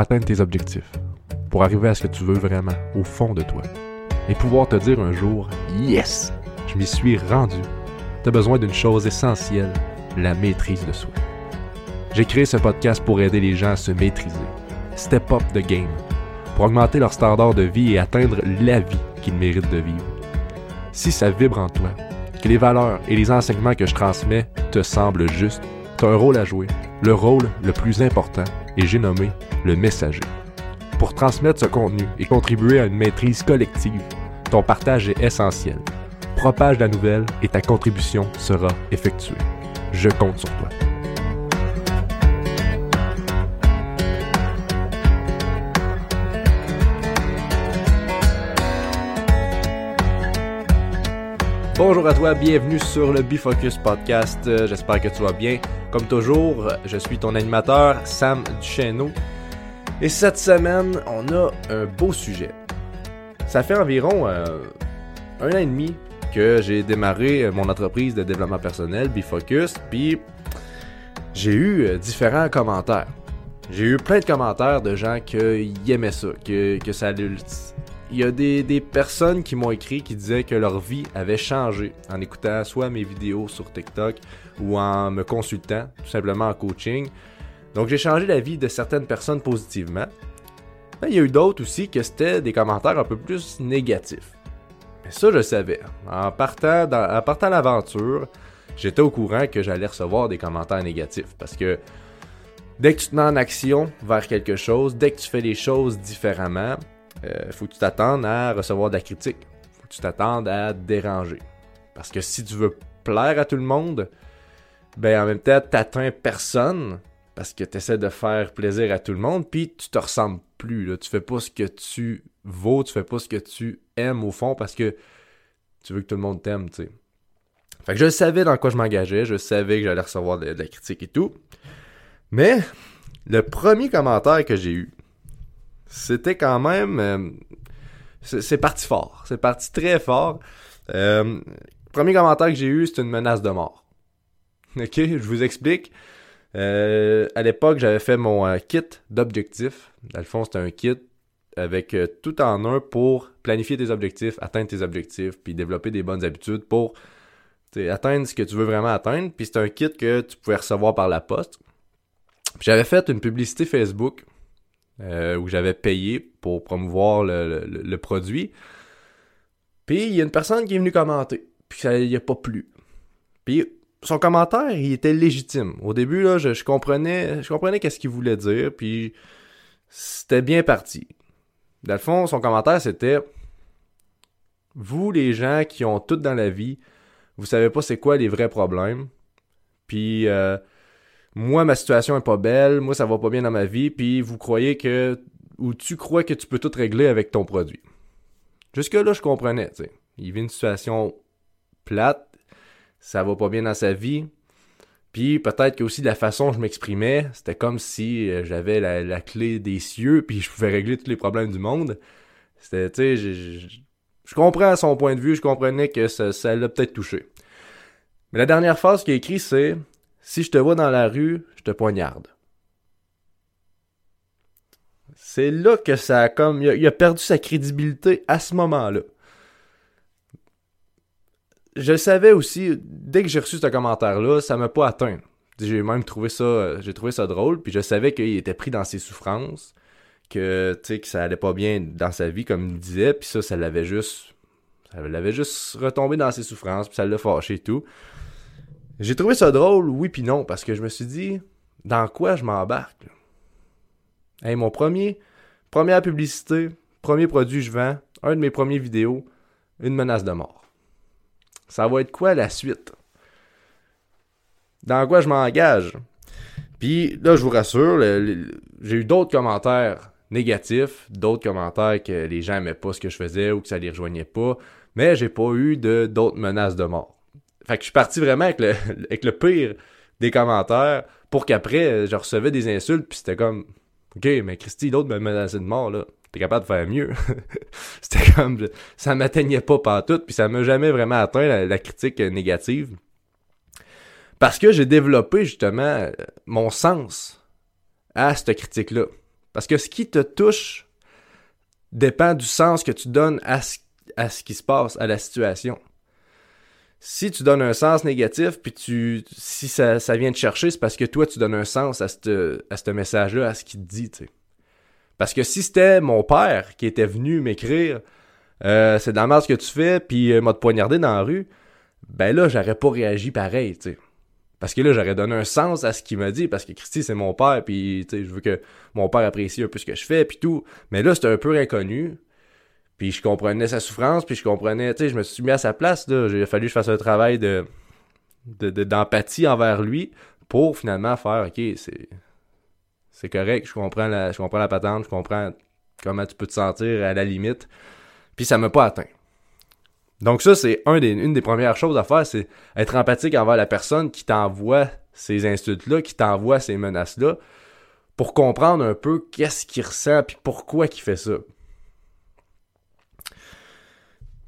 atteindre tes objectifs, pour arriver à ce que tu veux vraiment, au fond de toi, et pouvoir te dire un jour Yes, je m'y suis rendu. Tu as besoin d'une chose essentielle, la maîtrise de soi. J'ai créé ce podcast pour aider les gens à se maîtriser, step up the game, pour augmenter leur standard de vie et atteindre la vie qu'ils méritent de vivre. Si ça vibre en toi, que les valeurs et les enseignements que je transmets te semblent justes, tu as un rôle à jouer, le rôle le plus important, et j'ai nommé le messager. Pour transmettre ce contenu et contribuer à une maîtrise collective, ton partage est essentiel. Propage la nouvelle et ta contribution sera effectuée. Je compte sur toi. Bonjour à toi, bienvenue sur le Bifocus Podcast. Euh, J'espère que tu vas bien. Comme toujours, je suis ton animateur, Sam Duchesneau. Et cette semaine, on a un beau sujet. Ça fait environ euh, un an et demi que j'ai démarré euh, mon entreprise de développement personnel, Bifocus, puis j'ai eu différents commentaires. J'ai eu plein de commentaires de gens qui aimaient ça, que, que ça il y a des, personnes qui m'ont écrit qui disaient que leur vie avait changé en écoutant soit mes vidéos sur TikTok ou en me consultant, tout simplement en coaching. Donc j'ai changé la vie de certaines personnes positivement. Mais il y a eu d'autres aussi que c'était des commentaires un peu plus négatifs. Mais ça, je savais. En partant, dans, en partant l'aventure, j'étais au courant que j'allais recevoir des commentaires négatifs. Parce que dès que tu te mets en action vers quelque chose, dès que tu fais les choses différemment, euh, faut que tu t'attendes à recevoir de la critique. Faut que tu t'attendes à déranger. Parce que si tu veux plaire à tout le monde, ben en même temps, t'atteins personne parce que tu essaies de faire plaisir à tout le monde, puis tu te ressembles plus. Là. Tu fais pas ce que tu vaux, tu fais pas ce que tu aimes au fond parce que tu veux que tout le monde t'aime, tu sais. Fait que je savais dans quoi je m'engageais, je savais que j'allais recevoir de, de la critique et tout. Mais le premier commentaire que j'ai eu, c'était quand même. Euh, c'est parti fort. C'est parti très fort. Euh, premier commentaire que j'ai eu, c'est une menace de mort. Ok, je vous explique. Euh, à l'époque, j'avais fait mon euh, kit d'objectifs. Dans le fond, c'était un kit avec tout en un pour planifier tes objectifs, atteindre tes objectifs, puis développer des bonnes habitudes pour atteindre ce que tu veux vraiment atteindre. Puis c'est un kit que tu pouvais recevoir par la poste. J'avais fait une publicité Facebook euh, où j'avais payé pour promouvoir le, produit. Puis il y a une personne qui est venue commenter, puis ça y a pas plu. Puis son commentaire, il était légitime. Au début là, je, je comprenais, je comprenais qu'est-ce qu'il voulait dire, puis c'était bien parti. Dans le fond, son commentaire c'était vous les gens qui ont tout dans la vie, vous savez pas c'est quoi les vrais problèmes. Puis euh, moi ma situation est pas belle, moi ça va pas bien dans ma vie, puis vous croyez que ou tu crois que tu peux tout régler avec ton produit. Jusque là je comprenais, tu sais. Il vit une situation plate, ça va pas bien dans sa vie. Puis peut-être que aussi de la façon dont je m'exprimais, c'était comme si euh, j'avais la, clé des cieux puis je pouvais régler tous les problèmes du monde. C'était, tu sais, je, je, je, comprends son point de vue, je comprenais que ça l'a peut-être touché. Mais la dernière phrase qu'il a écrit, c'est si je te vois dans la rue, je te poignarde. C'est là que ça a comme. Il a, perdu sa crédibilité à ce moment-là. Je savais aussi, dès que j'ai reçu ce commentaire-là, ça m'a pas atteint. J'ai même trouvé ça. J'ai trouvé ça drôle, puis je savais qu'il était pris dans ses souffrances, que, que ça allait pas bien dans sa vie, comme il disait, puis ça, ça l'avait juste. Ça l'avait juste retombé dans ses souffrances, puis ça l'a fâché et tout. J'ai trouvé ça drôle, oui puis non, parce que je me suis dit, dans quoi je m'embarque? Hey, mon premier, première publicité, premier produit que je vends, un de mes premiers vidéos, une menace de mort. Ça va être quoi la suite? Dans quoi je m'engage? Puis là, je vous rassure, j'ai eu d'autres commentaires négatifs, d'autres commentaires que les gens aimaient pas ce que je faisais ou que ça les rejoignait pas, mais j'ai pas eu d'autres menaces de mort. Fait que je suis parti vraiment avec le, pire des commentaires pour qu'après, je recevais des insultes, puis c'était comme, OK, mais Christy, l'autre me menaçait de mort, là. T'es capable de faire mieux. c'était comme, ça m'atteignait pas partout, puis ça m'a jamais vraiment atteint la, critique négative. Parce que j'ai développé, justement, mon sens à cette critique-là. Parce que ce qui te touche dépend du sens que tu donnes à ce qui se passe, à la situation. Si tu donnes un sens négatif, puis tu, si ça, ça vient te chercher, c'est parce que toi, tu donnes un sens à ce à message-là, à ce qu'il te dit. Parce que si c'était mon père qui était venu m'écrire euh, c'est dans ce que tu fais, puis euh, m'a te poignardé dans la rue, ben là, j'aurais pas réagi pareil. Parce que là, j'aurais donné un sens à ce qu'il m'a dit, parce que Christy, c'est mon père, puis je veux que mon père apprécie un peu ce que je fais, puis tout. Mais là, c'était un peu inconnu. Puis je comprenais sa souffrance, puis je comprenais, tu sais, je me suis mis à sa place, là. Il a fallu que je fasse un travail de d'empathie envers lui pour finalement faire, OK, c'est c'est correct, je comprends la, je comprends la patente, je comprends comment tu peux te sentir à la limite. Puis ça m'a pas atteint. Donc ça, c'est un des, une des premières choses à faire, c'est être empathique envers la personne qui t'envoie ces insultes-là, qui t'envoie ces menaces-là, pour comprendre un peu qu'est-ce qu'il ressent puis pourquoi il fait ça.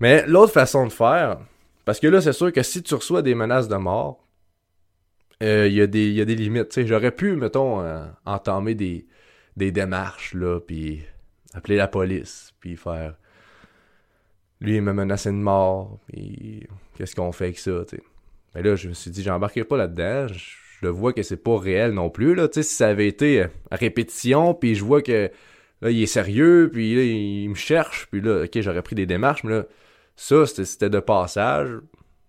Mais l'autre façon de faire, parce que là, c'est sûr que si tu reçois des menaces de mort, euh, il y, a des, limites. J'aurais pu, mettons, euh, entamer des, démarches, là, puis appeler la police, puis faire lui, il me menaçait de mort, puis qu'est-ce qu'on fait avec ça, tu sais. Mais là, je me suis dit, j'embarquerai pas là-dedans, je, vois que c'est pas réel non plus, là, tu sais, si ça avait été à répétition, puis je vois que, là, il est sérieux, puis il me cherche, puis là, ok, j'aurais pris des démarches, mais là, ça, c'était de passage,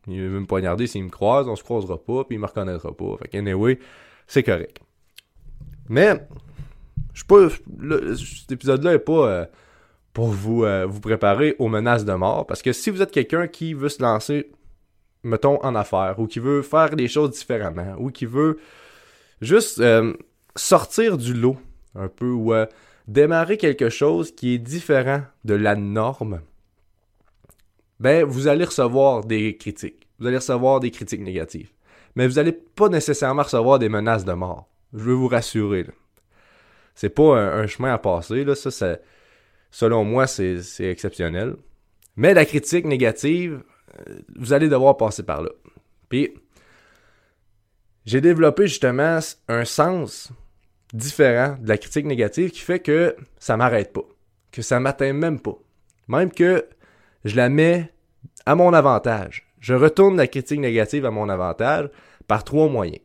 il veut me poignarder s'il me croise, on se croisera pas, puis il me reconnaîtra pas, fait anyway, c'est correct. Mais, je suis pas, cet épisode-là est pas... Euh, pour vous, euh, vous préparer aux menaces de mort. Parce que si vous êtes quelqu'un qui veut se lancer, mettons, en affaires, ou qui veut faire des choses différemment, ou qui veut juste euh, sortir du lot un peu, ou démarrer quelque chose qui est différent de la norme, ben, vous allez recevoir des critiques. Vous allez recevoir des critiques négatives. Mais vous n'allez pas nécessairement recevoir des menaces de mort. Je veux vous rassurer. C'est pas un, chemin à passer. Là. Ça, Selon moi, c'est exceptionnel. Mais la critique négative, euh, vous allez devoir passer par là. Puis, j'ai développé justement un sens différent de la critique négative qui fait que ça m'arrête pas, que ça m'atteint même pas. Même que je la mets à mon avantage. Je retourne la critique négative à mon avantage par trois moyens.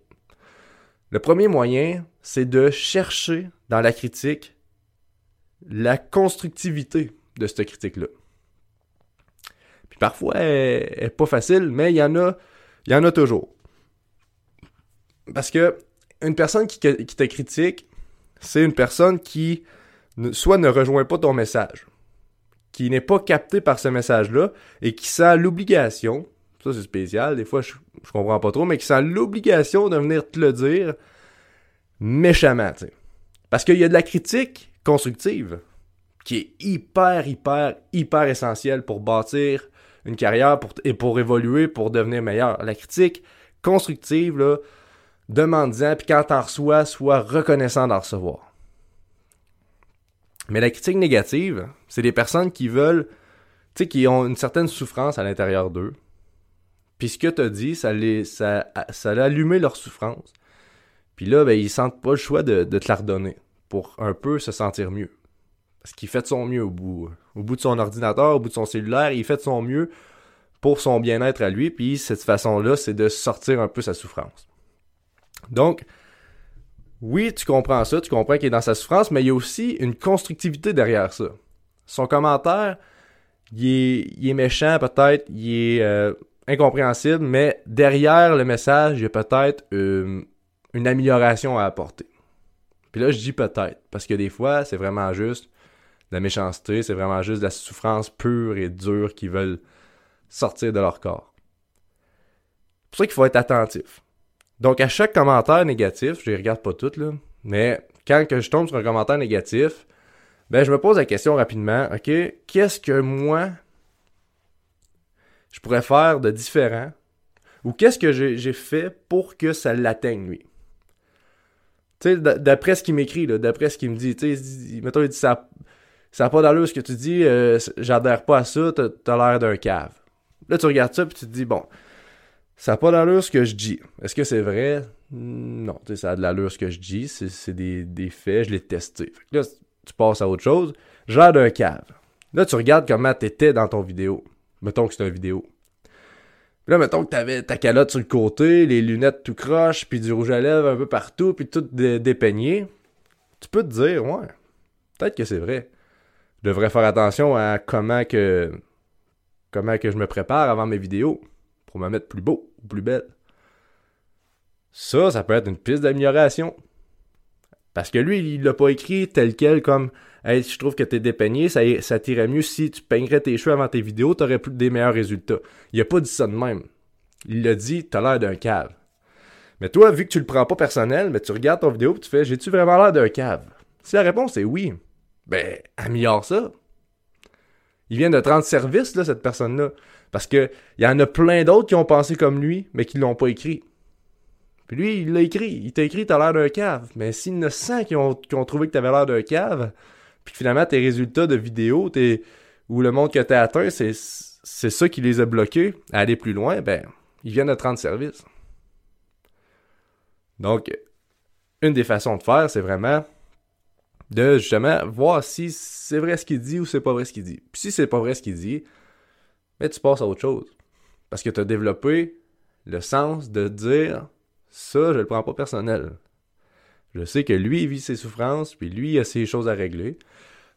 Le premier moyen, c'est de chercher dans la critique la constructivité de cette critique-là. Puis parfois, elle, n'est pas facile, mais il y en a, toujours. Parce que une personne qui, te critique, c'est une personne qui soit ne rejoint pas ton message, qui n'est pas capté par ce message-là et qui sent l'obligation, ça c'est spécial, des fois je, je comprends pas trop, mais qui sent l'obligation de venir te le dire méchamment, sais. Parce qu'il y a de la critique constructive, qui est hyper, hyper, hyper essentielle pour bâtir une carrière et pour évoluer, pour devenir meilleur. La critique constructive, là, demande-en, puis quand t'en reçois, sois reconnaissant d'en recevoir. Mais la critique négative, c'est des personnes qui veulent, tu sais, qui ont une certaine souffrance à l'intérieur d'eux. Puis ce que t'as dit, ça, les, ça, ça a allumé leur souffrance. Puis là, ben, ils sentent pas le choix de, de te la redonner pour un peu se sentir mieux. Parce qu'il fait de son mieux au bout, au bout de son ordinateur, au bout de son cellulaire, il fait de son mieux pour son bien-être à lui, puis cette façon-là, c'est de sortir un peu sa souffrance. Donc, oui, tu comprends ça, tu comprends qu'il est dans sa souffrance, mais il y a aussi une constructivité derrière ça. Son commentaire, il est, méchant peut-être, il est euh, incompréhensible, mais derrière le message, il y a peut-être euh, une amélioration à apporter. Puis là, je dis peut-être, parce que des fois, c'est vraiment juste de la méchanceté, c'est vraiment juste de la souffrance pure et dure qu'ils veulent sortir de leur corps. C'est pour ça qu'il faut être attentif. Donc, à chaque commentaire négatif, je les regarde pas toutes, là, mais quand je tombe sur un commentaire négatif, ben, je me pose la question rapidement, OK, qu'est-ce que moi, je pourrais faire de différent? Ou qu'est-ce que j'ai fait pour que ça l'atteigne, lui? Tu sais, d'après ce qu'il m'écrit, d'après ce qu'il me dit, tu sais, mettons, il dit ça, n'a pas d'allure ce que tu dis, euh, j'adhère pas à ça, t'as l'air d'un cave. Là, tu regardes ça, puis tu te dis, bon, ça n'a pas d'allure ce que je dis. Est-ce que c'est vrai? Non, ça a de l'allure ce que je dis, c'est des, faits, je l'ai testé. là, tu passes à autre chose. Genre d'un cave. Là, tu regardes comment t'étais dans ton vidéo. Mettons que c'est une vidéo. Là, mettons que t'avais ta calotte sur le côté, les lunettes tout croche, puis du rouge à lèvres un peu partout, puis tout dépeigné. Tu peux te dire, ouais, peut-être que c'est vrai. Je devrais faire attention à comment que comment que je me prépare avant mes vidéos pour me mettre plus beau ou plus belle. Ça, ça peut être une piste d'amélioration. Parce que lui, il l'a pas écrit tel quel comme Hey, je trouve que t'es dépeigné, ça, ça t'irait mieux si tu peignerais tes cheveux avant tes vidéos, t'aurais plus des meilleurs résultats. Il a pas dit ça de même. Il l'a dit, t'as l'air d'un cave. Mais toi, vu que tu le prends pas personnel, mais tu regardes ton vidéo et tu fais J'ai-tu vraiment l'air d'un cave? Si la réponse est oui, ben améliore ça. Il vient de te rendre service, là, cette personne-là. Parce que il y en a plein d'autres qui ont pensé comme lui, mais qui l'ont pas écrit. Puis lui, il l'a écrit. Il t'a écrit t'as l'air d'un cave. Mais s'il y en a 100 qui ont, trouvé que t'avais l'air d'un cave, puis finalement tes résultats de vidéo, tes, ou le monde que t'as atteint, c'est, c'est ça qui les a bloqués à aller plus loin, ben, ils viennent de te rendre service. Donc, une des façons de faire, c'est vraiment de justement voir si c'est vrai ce qu'il dit ou c'est pas vrai ce qu'il dit. Puis si c'est pas vrai ce qu'il dit, mais tu passes à autre chose. Parce que tu as développé le sens de dire ça, je le prends pas personnel. Je sais que lui, il vit ses souffrances, puis lui, il a ses choses à régler.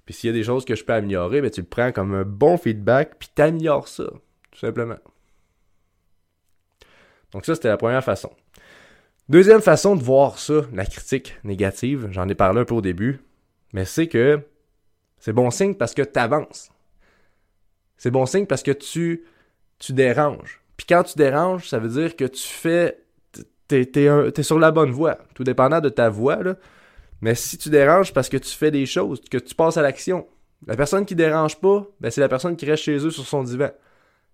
Puis s'il y a des choses que je peux améliorer, ben tu le prends comme un bon feedback, puis t'améliores ça, tout simplement. Donc ça, c'était la première façon. Deuxième façon de voir ça, la critique négative, j'en ai parlé un peu au début, mais c'est que c'est bon signe parce que tu avances. C'est bon signe parce que tu, tu déranges. Puis quand tu déranges, ça veut dire que tu fais. T'es, es, sur la bonne voie, tout dépendant de ta voie. Là. Mais si tu déranges parce que tu fais des choses, que tu passes à l'action, la personne qui dérange pas, ben c'est la personne qui reste chez eux sur son divan.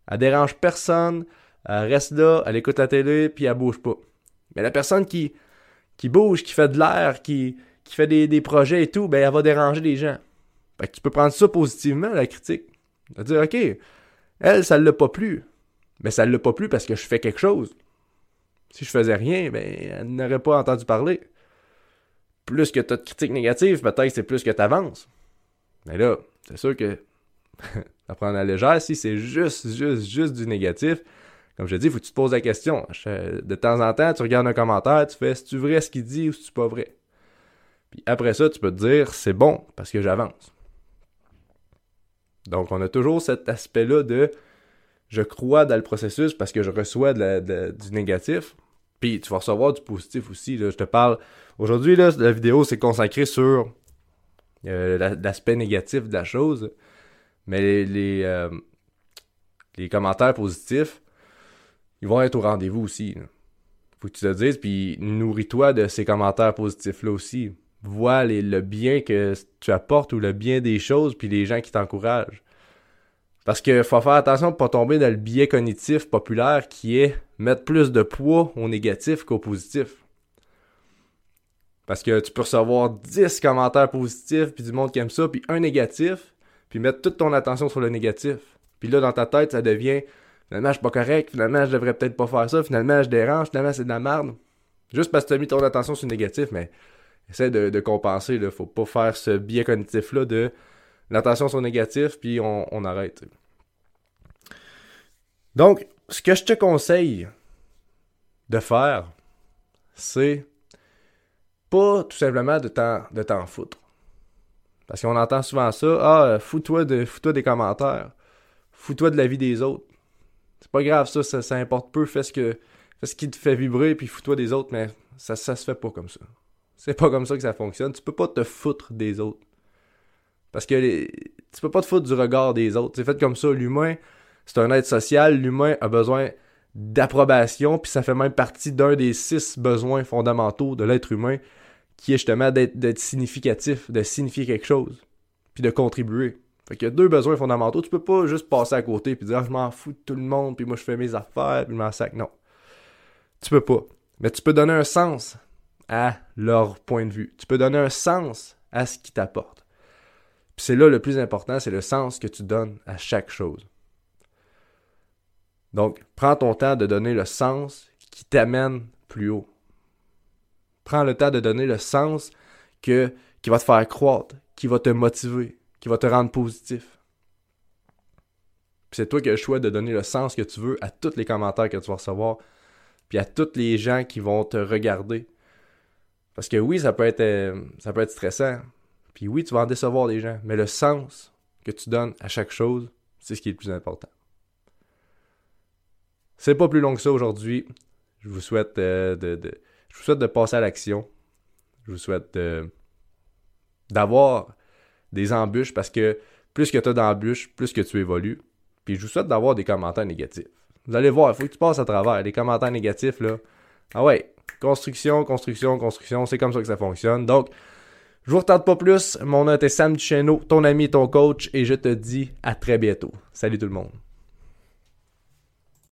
Elle dérange personne, elle reste là, elle écoute la télé, puis elle bouge pas. Mais la personne qui, qui bouge, qui fait de l'air, qui, qui fait des, projets et tout, ben elle va déranger les gens. Fait que tu peux prendre ça positivement, la critique. De dire, OK, elle, ça ne l'a pas plu. Mais ça ne l'a pas plu parce que je fais quelque chose. Si je faisais rien, ben, elle n'aurait pas entendu parler. Plus que tu as de critiques négatives, peut-être c'est plus que tu avances. Mais là, c'est sûr que à prendre à la légère, si c'est juste, juste, juste du négatif, comme je dis, il faut que tu te poses la question. De temps en temps, tu regardes un commentaire, tu fais, est-ce tu vrai ce qu'il dit ou est-ce tu pas vrai? Puis après ça, tu peux te dire, c'est bon parce que j'avance. Donc, on a toujours cet aspect-là de je crois dans le processus parce que je reçois du négatif. Puis tu vas recevoir du positif aussi. Je te parle. Aujourd'hui, la vidéo s'est consacrée sur euh, l'aspect négatif de la chose. Mais les, euh, les, commentaires positifs, ils vont être au rendez-vous aussi. Faut que tu te dises, puis nourris-toi de ces commentaires positifs-là aussi vois le bien que tu apportes ou le bien des choses, puis les gens qui t'encouragent. Parce que faut faire attention pour pas tomber dans le biais cognitif populaire qui est mettre plus de poids au négatif qu'au positif. Parce que tu peux recevoir 10 commentaires positifs, puis du monde qui aime ça, puis un négatif, puis mettre toute ton attention sur le négatif. Puis là, dans ta tête, ça devient finalement, je suis pas correct, finalement, je devrais peut-être pas faire ça, finalement, je dérange, finalement, c'est de la merde. Juste parce que tu as mis ton attention sur le négatif, mais essaie de, compenser. Là. Faut pas faire ce biais cognitif-là de l'attention sur négatif, puis on, arrête. Donc, ce que je te conseille de faire, c'est pas tout simplement de t'en, foutre. Parce qu'on entend souvent ça, ah, fous-toi, de, fous-toi des commentaires, fous-toi de la vie des autres. C'est pas grave ça, ça, importe peu, fais ce, que, fais ce qui te fait vibrer, puis fous-toi des autres, mais ça, ça se fait pas comme ça. C'est pas comme ça que ça fonctionne. Tu peux pas te foutre des autres. Parce que tu peux pas te foutre du regard des autres. C'est fait comme ça. L'humain, c'est un être social. L'humain a besoin d'approbation, puis ça fait même partie d'un des six besoins fondamentaux de l'être humain, qui est justement d'être significatif, de signifier quelque chose, puis de contribuer. Fait qu'il y a deux besoins fondamentaux. Tu peux pas juste passer à côté puis dire ah, je m'en fous de tout le monde, puis moi je fais mes affaires, puis je m'en sac. Non. Tu peux pas. Mais tu peux donner un sens à leur point de vue. Tu peux donner un sens à ce qu'ils t'apportent. Puis c'est là le plus important, c'est le sens que tu donnes à chaque chose. Donc, prends ton temps de donner le sens qui t'amène plus haut. Prends le temps de donner le sens qui va te faire croître, qui va te motiver, qui va te rendre positif. Puis c'est toi qui as le choix de donner le sens que tu veux à tous les commentaires que tu vas recevoir, puis à tous les gens qui vont te regarder. Parce que oui, ça peut être, euh, ça peut être stressant. Puis oui, tu vas en décevoir des gens. Mais le sens que tu donnes à chaque chose, c'est ce qui est le plus important. C'est pas plus long que ça aujourd'hui. Je vous souhaite euh, de, je vous souhaite de passer à l'action. Je vous souhaite d'avoir des embûches parce que plus que tu as d'embûches, plus que tu évolues. Puis je vous souhaite d'avoir des commentaires négatifs. Vous allez voir, il faut que tu passes à travers. Les commentaires négatifs, là. Ah ouais, construction, construction, construction, c'est comme ça que ça fonctionne. Donc, je vous retarde pas plus. Mon nom est Sam Duchesneau, ton ami et ton coach, et je te dis à très bientôt. Salut tout le monde.